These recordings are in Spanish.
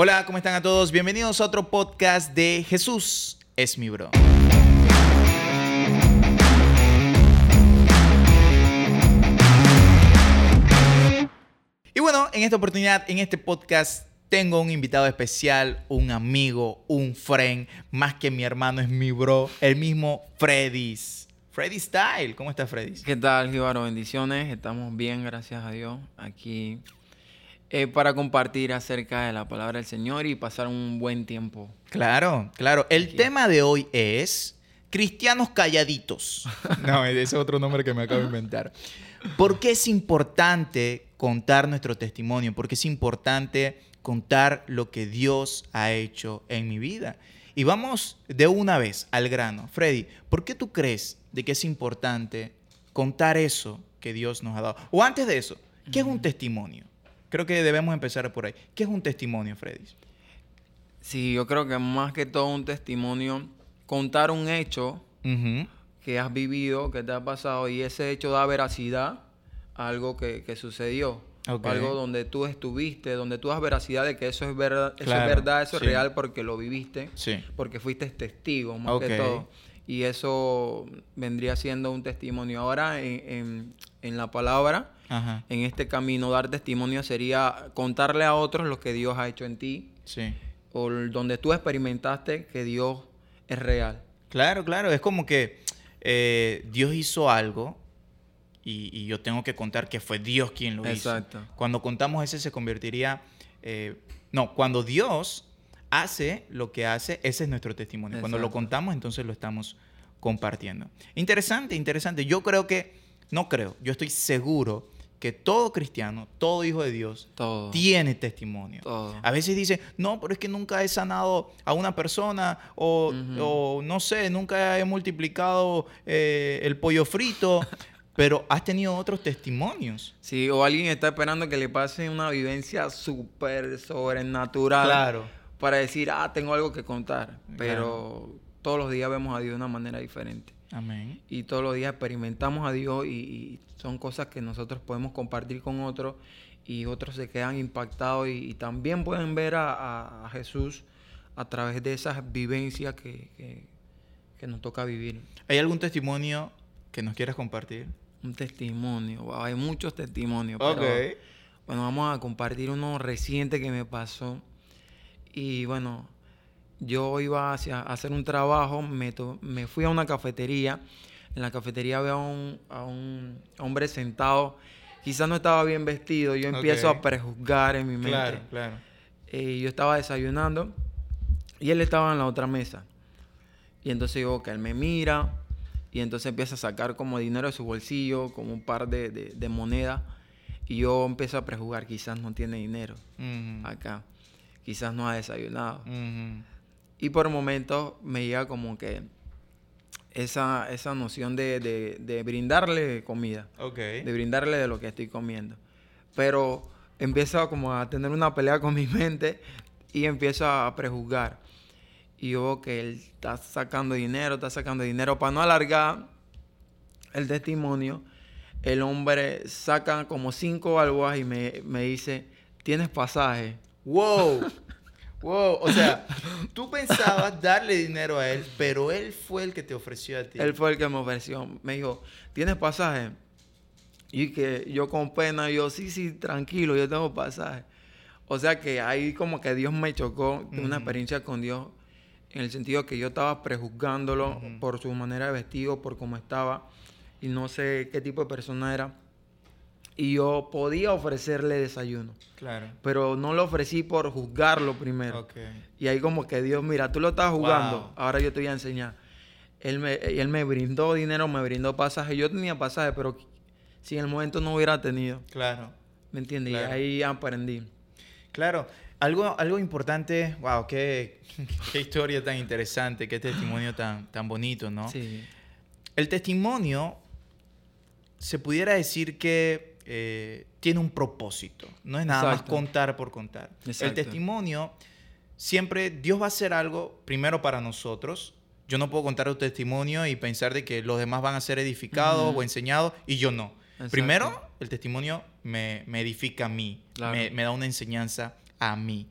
Hola, ¿cómo están a todos? Bienvenidos a otro podcast de Jesús es mi bro. Y bueno, en esta oportunidad, en este podcast, tengo un invitado especial, un amigo, un friend, más que mi hermano, es mi bro, el mismo Freddy's. Freddy Style, ¿cómo estás, Freddy? ¿Qué tal, Gibaro? Bendiciones, estamos bien, gracias a Dios, aquí eh, para compartir acerca de la palabra del Señor y pasar un buen tiempo. Claro, claro. El tema de hoy es cristianos calladitos. no, ese es otro nombre que me acabo de inventar. ¿Por qué es importante contar nuestro testimonio? ¿Por qué es importante contar lo que Dios ha hecho en mi vida? Y vamos de una vez al grano. Freddy, ¿por qué tú crees de que es importante contar eso que Dios nos ha dado? O antes de eso, ¿qué es un testimonio? Creo que debemos empezar por ahí. ¿Qué es un testimonio, Freddy? Sí, yo creo que más que todo un testimonio, contar un hecho que has vivido, que te ha pasado, y ese hecho da veracidad a algo que, sucedió. Algo donde tú estuviste, donde tú das veracidad de que eso es verdad, eso es verdad, eso es real porque lo viviste, porque fuiste testigo más que todo. Y eso vendría siendo un testimonio. Ahora, en, la palabra, en este camino, dar testimonio sería contarle a otros lo que Dios ha hecho en ti. O donde tú experimentaste que Dios es real. Claro, claro. Es como que eh, Dios hizo algo y, yo tengo que contar que fue Dios quien lo Exacto. hizo. Cuando contamos ese se convertiría... Eh, no, cuando Dios hace lo que hace, ese es nuestro testimonio. Cuando lo contamos, entonces lo estamos compartiendo. Interesante, interesante. Yo creo que, no creo, yo estoy seguro que todo cristiano, todo hijo de Dios, tiene testimonio. A veces dice, no, pero es que nunca he sanado a una persona o, no sé, nunca he multiplicado eh, el pollo frito. pero has tenido otros testimonios. Sí, o alguien está esperando que le pase una vivencia súper sobrenatural. Claro. Para decir, ah, tengo algo que contar. Pero todos los días vemos a Dios de una manera diferente. Amén. Y todos los días experimentamos a Dios y, son cosas que nosotros podemos compartir con otros y otros se quedan impactados y, también pueden ver a, Jesús a través de esas vivencias que, nos toca vivir. ¿Hay algún testimonio que nos quieras compartir? Un testimonio, hay muchos testimonios. Pero, bueno, vamos a compartir uno reciente que me pasó. Y bueno, yo iba hacia, a hacer un trabajo, me, me fui a una cafetería. En la cafetería veo a un, hombre sentado, quizás no estaba bien vestido. Yo empiezo a prejuzgar en mi mente. Claro, claro. Eh, yo estaba desayunando y él estaba en la otra mesa. Y entonces digo que él me mira, y entonces empieza a sacar como dinero de su bolsillo, como un par de, de, monedas. Y yo empiezo a prejugar, quizás no tiene dinero acá. Quizás no ha desayunado. Y por momentos me llega como que esa, esa noción de, de, brindarle comida. De brindarle de lo que estoy comiendo. Pero empiezo como a tener una pelea con mi mente y empiezo a prejuzgar y yo veo que él está sacando dinero, está sacando dinero. Para no alargar el testimonio, el hombre saca como cinco balboas y me, dice, ¿tienes pasaje? ¡Wow! Wow, o sea, tú pensabas darle dinero a él, pero él fue el que te ofreció a ti. Él fue el que me ofreció. Me dijo, ¿tienes pasaje? Y que yo con pena, yo, sí, sí, tranquilo, yo tengo pasaje. O sea que ahí como que Dios me chocó, una experiencia con Dios en el sentido que yo estaba prejuzgándolo por su manera de vestido, por cómo estaba, y no sé qué tipo de persona era. Y yo podía ofrecerle desayuno. Claro. Pero no lo ofrecí por juzgarlo primero. Y ahí como que Dios, mira, tú lo estás jugando, ahora yo te voy a enseñar. Él me, él me brindó dinero, me brindó pasaje. Yo tenía pasaje, pero si en el momento no hubiera tenido. Claro. ¿Me entiendes? Y ahí aprendí. Claro. Algo, algo importante, wow, qué, qué historia tan interesante, qué testimonio tan, tan bonito, ¿no? Sí. El testimonio se pudiera decir que eh, tiene un propósito, no es nada más contar por contar. El testimonio, siempre Dios va a hacer algo primero para nosotros. Yo no puedo contar un testimonio y pensar de que los demás van a ser edificados o enseñados y yo no. Primero, el testimonio me, me edifica a mí, me, me, da una enseñanza a mí.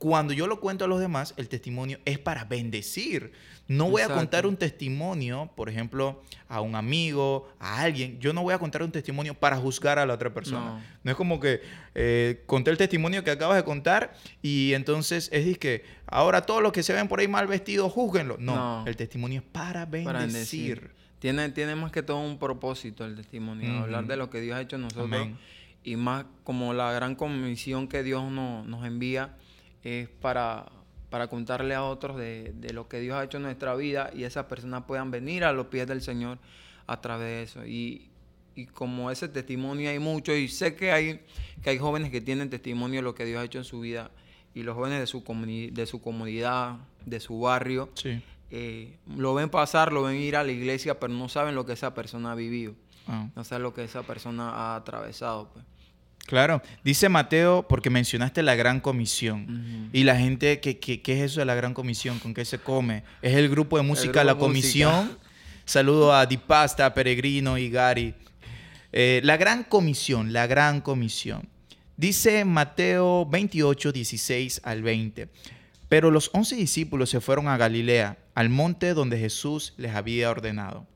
Cuando yo lo cuento a los demás, el testimonio es para bendecir. No voy a contar un testimonio, por ejemplo, a un amigo, a alguien. Yo no voy a contar un testimonio para juzgar a la otra persona. No, es como que eh, conté el testimonio que acabas de contar y entonces es que ahora todos los que se ven por ahí mal vestidos, júzguenlo. No, el testimonio es para bendecir. Tiene, tiene más que todo un propósito el testimonio, hablar de lo que Dios ha hecho en nosotros. Y más como la gran comisión que Dios nos envía es para, para contarle a otros de, lo que Dios ha hecho en nuestra vida y esas personas puedan venir a los pies del Señor a través de eso. Y, como ese testimonio hay mucho, y sé que hay, que hay jóvenes que tienen testimonio de lo que Dios ha hecho en su vida, y los jóvenes de su, de su comunidad, de su barrio, eh, lo ven pasar, lo ven ir a la iglesia, pero no saben lo que esa persona ha vivido, ah. no saben lo que esa persona ha atravesado. Pues. Claro, dice Mateo, porque mencionaste la gran comisión. Y la gente, ¿qué, ¿qué, es eso de la gran comisión? ¿Con qué se come? Es el grupo de música La Comisión. Saludo a Dipasta, Peregrino y Gary. Eh, la gran comisión, la gran comisión. Dice Mateo 28, 16 al 20. Pero los once discípulos se fueron a Galilea, al monte donde Jesús les había ordenado.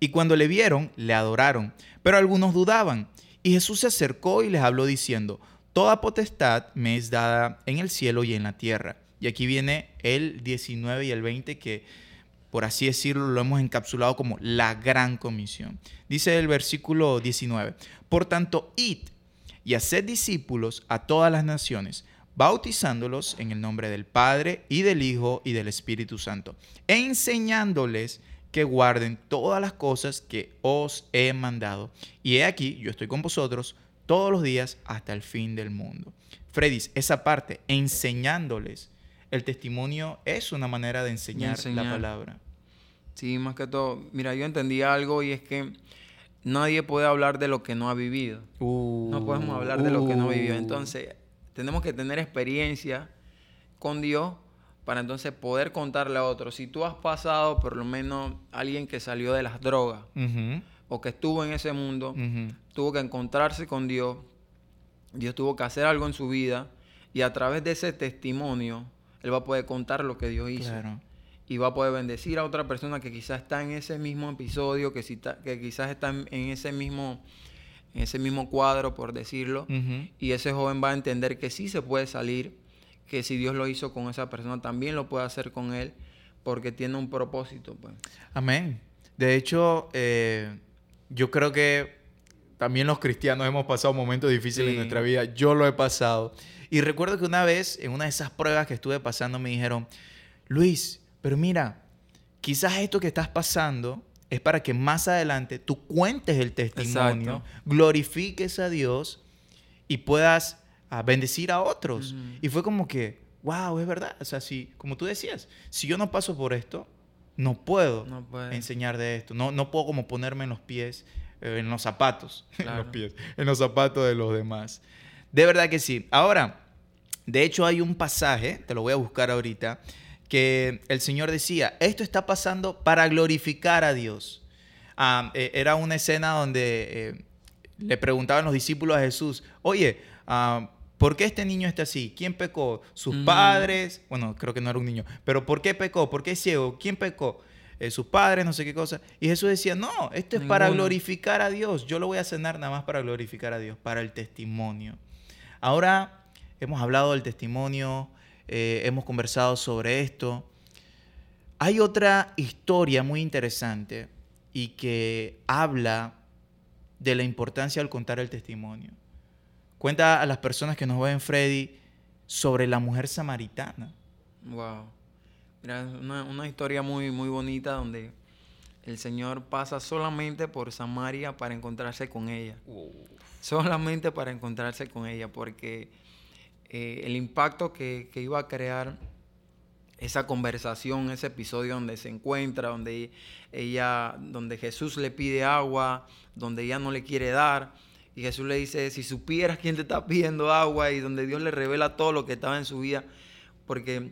Y cuando le vieron, le adoraron, pero algunos dudaban. Y Jesús se acercó y les habló diciendo, Toda potestad me es dada en el cielo y en la tierra. Y aquí viene el 19 y el 20 que, por así decirlo, lo hemos encapsulado como la gran comisión. Dice el versículo 19, Por tanto, id y haced discípulos a todas las naciones, bautizándolos en el nombre del Padre y del Hijo y del Espíritu Santo, e enseñándoles que guarden todas las cosas que os he mandado. Y he aquí, yo estoy con vosotros todos los días hasta el fin del mundo. Freddy, esa parte, enseñándoles, el testimonio es una manera de enseñar, la palabra. Sí, más que todo. Mira, yo entendí algo y es que nadie puede hablar de lo que no ha vivido. no podemos hablar de lo que no ha vivido. Uh. Entonces, tenemos que tener experiencia con Dios para entonces poder contarle a otros. Si tú has pasado por lo menos alguien que salió de las drogas o que estuvo en ese mundo, tuvo que encontrarse con Dios, Dios tuvo que hacer algo en su vida y a través de ese testimonio, él va a poder contar lo que Dios hizo. Y va a poder bendecir a otra persona que quizás está en ese mismo episodio, que, que quizás está en ese mismo en ese mismo cuadro, por decirlo, y ese joven va a entender que sí se puede salir que si Dios lo hizo con esa persona, también lo puede hacer con él, porque tiene un propósito. Pues. Amén. De hecho, eh, yo creo que también los cristianos hemos pasado momentos difíciles en nuestra vida. Yo lo he pasado. Y recuerdo que una vez, en una de esas pruebas que estuve pasando, me dijeron, Luis, pero mira, quizás esto que estás pasando es para que más adelante tú cuentes el testimonio, glorifiques a Dios y puedas a bendecir a otros. Y fue como que, wow, es verdad. O sea, si, como tú decías, si yo no paso por esto, no puedo enseñar de esto. No, no puedo como ponerme en los pies, eh, en los zapatos, en los pies, en los zapatos de los demás. De verdad que sí. Ahora, de hecho hay un pasaje, te lo voy a buscar ahorita, que el Señor decía, esto está pasando para glorificar a Dios. Ah, e, era una escena donde eh, le preguntaban los discípulos a Jesús, oye, uh, ¿Por qué este niño está así? ¿Quién pecó? ¿Sus mm. padres? Bueno, creo que no era un niño. Pero ¿por qué pecó? ¿Por qué es ciego? ¿Quién pecó? Eh, sus padres, no sé qué cosa. Y Jesús decía, no, esto es para glorificar a Dios. Yo lo voy a cenar nada más para glorificar a Dios, para el testimonio. Ahora hemos hablado del testimonio, eh, hemos conversado sobre esto. Hay otra historia muy interesante y que habla de la importancia al contar el testimonio. Cuenta a las personas que nos ven, Freddy, sobre la mujer samaritana. Wow. Mira, una, una historia muy, muy bonita donde el Señor pasa solamente por Samaria para encontrarse con ella. Solamente para encontrarse con ella, porque eh, el impacto que, que, iba a crear esa conversación, ese episodio donde se encuentra, donde ella, donde Jesús le pide agua, donde ella no le quiere dar, y Jesús le dice, si supieras quién te está pidiendo agua y donde Dios le revela todo lo que estaba en su vida, porque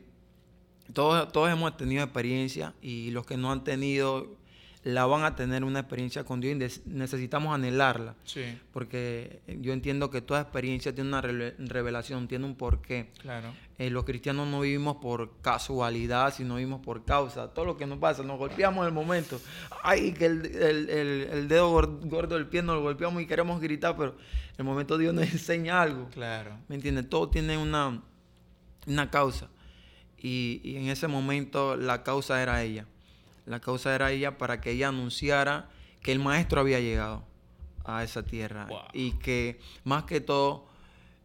todos, todos hemos tenido experiencia y los que no han tenido la van a tener una experiencia con Dios y necesitamos anhelarla. Sí. Porque yo entiendo que toda experiencia tiene una revelación, tiene un porqué. Claro. Eh, los cristianos no vivimos por casualidad, sino vivimos por causa. Todo lo que nos pasa, nos golpeamos en el momento. Ay, que el, dedo gordo del pie nos lo golpeamos y queremos gritar, pero en el momento Dios nos enseña algo. Claro. ¿Me entiendes? Todo tiene una, una causa. Y, y, en ese momento la causa era ella. La causa era ella para que ella anunciara que el maestro había llegado a esa tierra. Y que más que todo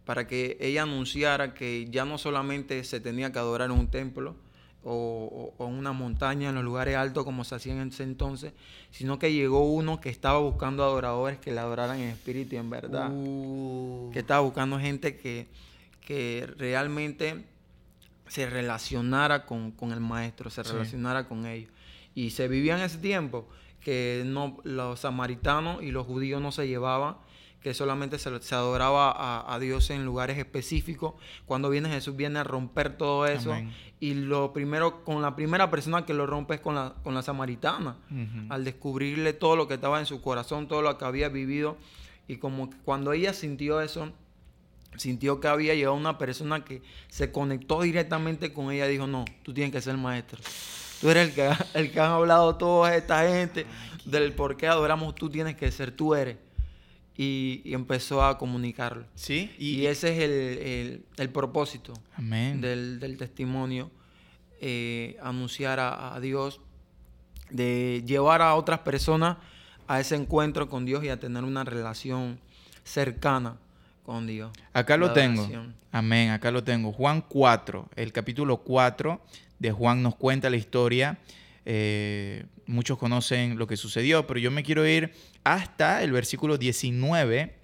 para que ella anunciara que ya no solamente se tenía que adorar en un templo o, en una montaña, en los lugares altos como se hacía en ese entonces, sino que llegó uno que estaba buscando adoradores que le adoraran en espíritu y en verdad. Uh. Que estaba buscando gente que, que realmente se relacionara con, el maestro, se relacionara con ellos. Y se vivía en ese tiempo que no, los samaritanos y los judíos no se llevaban que solamente se, adoraba a, Dios en lugares específicos. Cuando viene Jesús viene a romper todo eso. Y lo primero, con la primera persona que lo rompe es con la, con la samaritana. Al descubrirle todo lo que estaba en su corazón, todo lo que había vivido. Y como cuando ella sintió eso, sintió que había llegado una persona que se conectó directamente con ella, dijo, no, tú tienes que ser maestro. Tú eres el que, el que han hablado toda esta gente del por qué adoramos, tú tienes que ser, tú eres y, empezó a comunicarlo. Sí. Y, ese es el, propósito Del, testimonio, eh, anunciar a, Dios, de llevar a otras personas a ese encuentro con Dios y a tener una relación cercana con Dios. Acá lo tengo. Amén, acá lo tengo. Juan 4, el capítulo 4 de Juan nos cuenta la historia. Eh, muchos conocen lo que sucedió, pero yo me quiero ir hasta el versículo 19,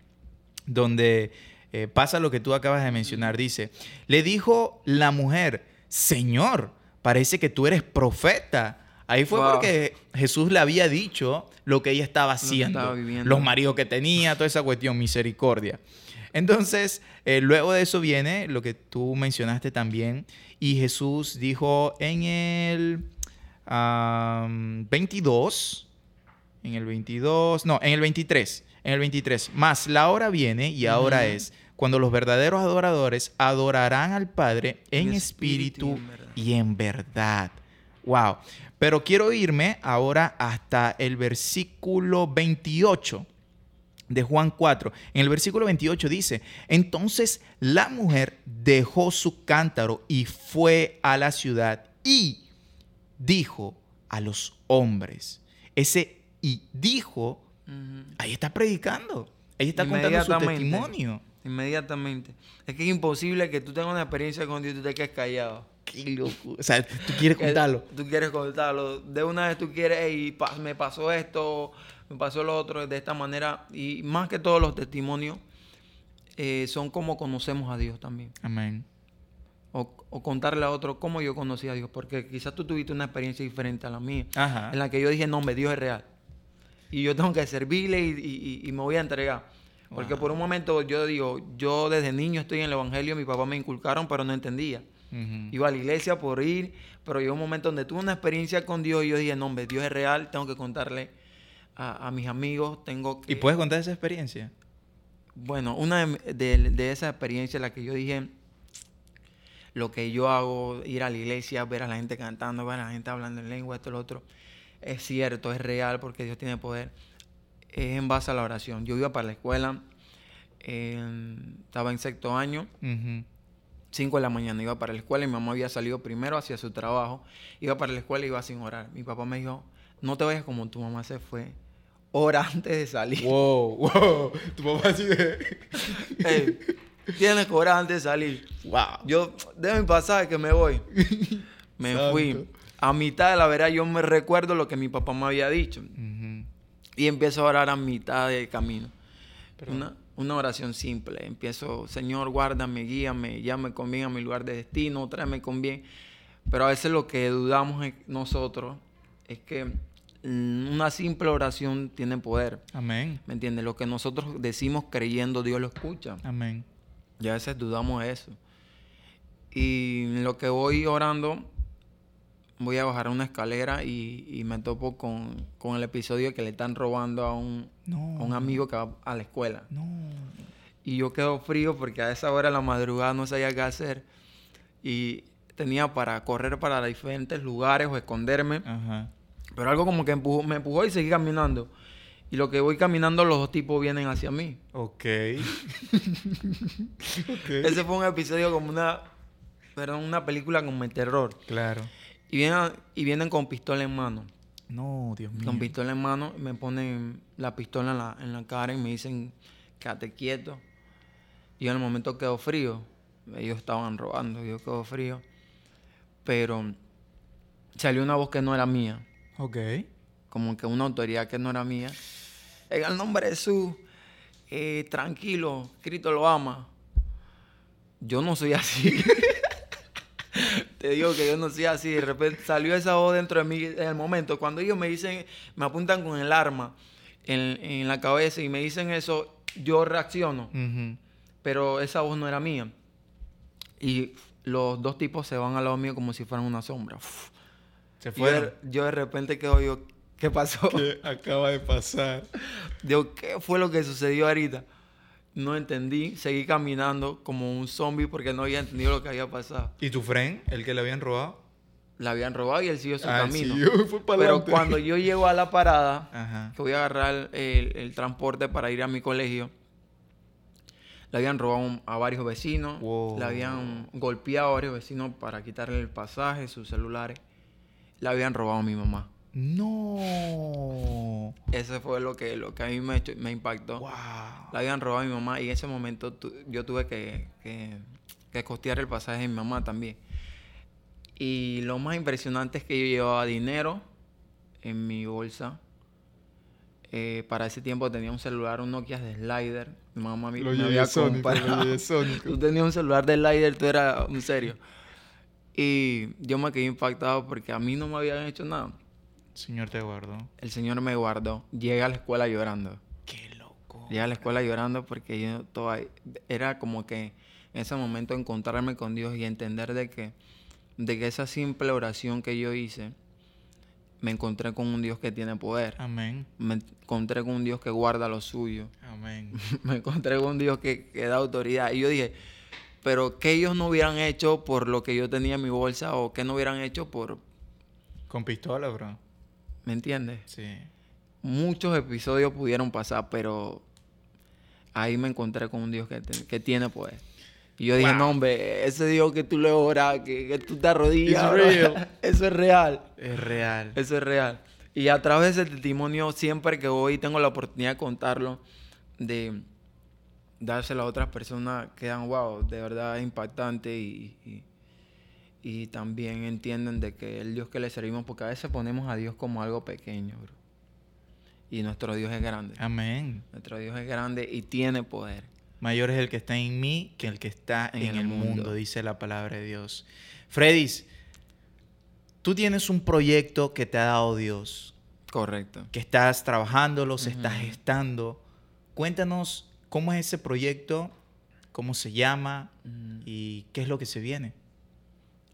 donde eh, pasa lo que tú acabas de mencionar. Dice, le dijo la mujer, Señor, parece que tú eres profeta. Ahí fue porque Jesús le había dicho lo que ella estaba haciendo, los maridos que tenía, toda esa cuestión, misericordia. Entonces, eh, luego de eso viene lo que tú mencionaste también, y Jesús dijo en el 22, en el 22, no, en el 23, en el 23, más la hora viene y ahora es cuando los verdaderos adoradores adorarán al Padre en, espíritu, y en verdad. Wow. Pero quiero irme ahora hasta el versículo 28 de Juan 4. En el versículo 28 dice, entonces la mujer dejó su cántaro y fue a la ciudad y dijo a los hombres. Ese y dijo, ahí está predicando. Ahí está contando su testimonio. Inmediatamente. Es que es imposible que tú tengas una experiencia con Dios y tú te quedes callado. Qué loco. O sea, tú quieres contarlo. Tú quieres contarlo. De una vez tú quieres, y me pasó esto, me pasó lo otro, de esta manera. Y más que todos los testimonios, eh, son como conocemos a Dios también. Amén o, contarle a otro cómo yo conocí a Dios, porque quizás tú tuviste una experiencia diferente a la mía, en la que yo dije, no, hombre, Dios es real. Y yo tengo que servirle y, me voy a entregar. Porque por un momento yo digo, yo desde niño estoy en el Evangelio, mi papá me inculcaron, pero no entendía. Iba a la iglesia por ir, pero llegó un momento donde tuve una experiencia con Dios y yo dije, no, hombre, Dios es real, tengo que contarle a, mis amigos, tengo que... ¿Y puedes contar esa experiencia? Bueno, una de, de, de esa experiencia, la que yo dije, lo que yo hago, ir a la iglesia, ver a la gente cantando, ver a la gente hablando en lengua, esto, lo otro, es cierto, es real porque Dios tiene poder. Es en base a la oración. Yo iba para la escuela, estaba en sexto año, 5 de la mañana iba para la escuela y mi mamá había salido primero hacia su trabajo. Iba para la escuela y iba sin orar. Mi papá me dijo, no te vayas como tu mamá se fue. Ora antes de salir. Wow, wow. Tu mamá así de... Tienes que orar antes de salir. Wow. Yo, déjame pasar que me voy. me fui. A mitad de la verdad yo me recuerdo lo que mi papá me había dicho. Y empiezo a orar a mitad del camino. Una, una, oración simple. Empiezo, Señor, guárdame, guíame, llame con bien a mi lugar de destino, tráeme con bien. Pero a veces lo que dudamos nosotros es que una simple oración tiene poder. Amén. ¿Me entiendes? Lo que nosotros decimos creyendo, Dios lo escucha. Amén. Y a veces dudamos eso. Y en lo que voy orando, voy a bajar una escalera y, me topo con, el episodio que le están robando a un, un amigo que va a la escuela. Y yo quedo frío porque a esa hora de la madrugada no sabía qué hacer. y tenía para correr para diferentes lugares o esconderme. Pero algo como que me empujó y seguí caminando. Y lo que voy caminando, los dos tipos vienen hacia mí. Ok. Ese fue un episodio como una, perdón, una película como terror. Claro. Y vienen, y vienen con pistola en mano. No, Dios mío. Con pistola en mano, me ponen la pistola en la, en la cara y me dicen, quédate quieto. Y en el momento quedó frío. Ellos estaban robando, yo quedó frío. Pero salió una voz que no era mía. Ok. Como que una autoridad que no era mía. En el nombre de Jesús, eh, tranquilo, Cristo lo ama. Yo no soy así. Te digo que yo no soy así. De repente salió esa voz dentro de mí en el momento. Cuando ellos me dicen, me apuntan con el arma en, la cabeza y me dicen eso, yo reacciono. Pero esa voz no era mía. Y los dos tipos se van al lado mío como si fueran una sombra. Se fueron. Yo, de repente quedo yo, ¿qué pasó? ¿Qué acaba de pasar? Digo, ¿qué fue lo que sucedió ahorita? No entendí, seguí caminando como un zombie porque no había entendido lo que había pasado. ¿Y tu friend, el que le habían robado? La habían robado y él siguió su ah, camino. Pero cuando yo llego a la parada, que voy a agarrar el, transporte para ir a mi colegio, le habían robado a varios vecinos, le habían golpeado a varios vecinos para quitarle el pasaje, sus celulares. Le habían robado a mi mamá. No. Ese fue lo que, lo que a mí me, me impactó. Wow. La habían robado a mi mamá y en ese momento yo tuve que, que, costear el pasaje de mi mamá también. Y lo más impresionante es que yo llevaba dinero en mi bolsa. Eh, para ese tiempo tenía un celular, un Nokia de slider. Mi mamá me, lo me había comprado. tú tenías un celular de slider, tú eras un serio. Y yo me quedé impactado porque a mí no me habían hecho nada. Señor te guardó. El Señor me guardó. Llega a la escuela llorando. Qué loco. Llega a la escuela llorando porque yo todo era como que en ese momento encontrarme con Dios y entender de que, de que esa simple oración que yo hice, me encontré con un Dios que tiene poder. Amén. Me encontré con un Dios que guarda lo suyo. Amén. me encontré con un Dios que, que da autoridad. Y yo dije, pero ¿qué ellos no hubieran hecho por lo que yo tenía en mi bolsa o qué no hubieran hecho por... Con pistola, bro. ¿Me entiendes? Sí. Muchos episodios pudieron pasar, pero ahí me encontré con un Dios que, que tiene poder. Y yo dije, no, hombre, ese Dios que tú le oras, que, tú te arrodillas, eso es real. Es real. Eso es real. Y a través del testimonio, siempre que voy tengo la oportunidad de contarlo, de dárselo a otras personas, quedan, wow, de verdad impactante y y también entienden de que el Dios que le servimos, porque a veces ponemos a Dios como algo pequeño, bro. Y nuestro Dios es grande. Amén. Nuestro Dios es grande y tiene poder. Mayor es el que está en mí que el que está en, el, mundo. dice la palabra de Dios. Fredis, tú tienes un proyecto que te ha dado Dios. Correcto. Que estás trabajándolo, se está gestando. Cuéntanos cómo es ese proyecto, cómo se llama y qué es lo que se viene.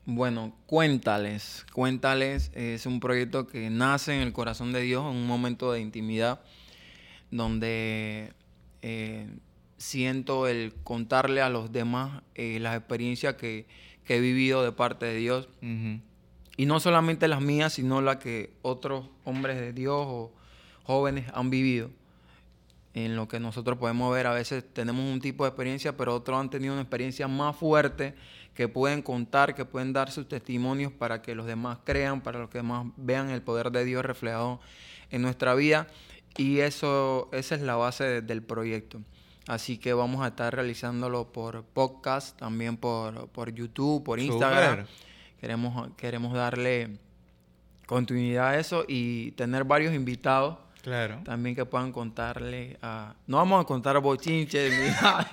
Bueno, Cuéntales. Cuéntales es un proyecto que nace en el corazón de Dios en un momento de intimidad donde eh, siento el contarle a los demás eh, las experiencias que, he vivido de parte de Dios. Y no solamente las mías, sino las que otros hombres de Dios o jóvenes han vivido. En lo que nosotros podemos ver, a veces tenemos un tipo de experiencia, pero otros han tenido una experiencia más fuerte que pueden contar, que pueden dar sus testimonios para que los demás crean, para que los demás vean el poder de Dios reflejado en nuestra vida. Y eso, esa es la base del proyecto. Así que vamos a estar realizándolo por podcast, también por, por YouTube, por Instagram. Queremos, queremos darle continuidad a eso y tener varios invitados Claro. También que puedan contarle a... No vamos a contar bochinches ni nada.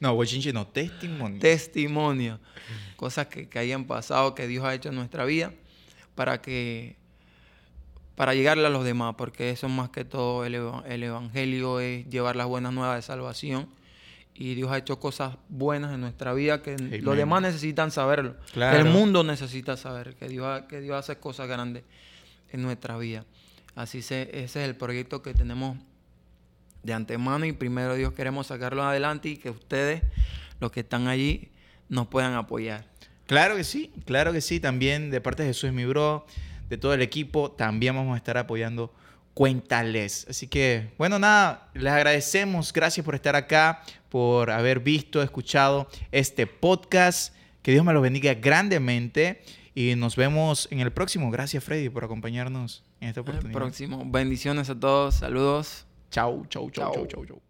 no, bochinches no, testimonio. Testimonio. Cosas que, hayan pasado, que Dios ha hecho en nuestra vida, para que... Para llegarle a los demás, porque eso más que todo el, Evangelio es llevar las buenas nuevas de salvación. Y Dios ha hecho cosas buenas en nuestra vida que los demás necesitan saberlo. el mundo necesita saber que Dios, que Dios hace cosas grandes en nuestra vida. Así se, ese es el proyecto que tenemos de antemano y primero Dios queremos sacarlo adelante y que ustedes, los que están allí, nos puedan apoyar. Claro que sí, claro que sí. También de parte de Jesús mi bro, de todo el equipo, también vamos a estar apoyando Cuéntales. Así que, bueno, nada, les agradecemos. Gracias por estar acá, por haber visto, escuchado este podcast. Que Dios me lo bendiga grandemente. Y nos vemos en el próximo. Gracias, Freddy, por acompañarnos en esta oportunidad. El próximo. Bendiciones a todos. Saludos. Chau, chau, chau, chau, chau, chau.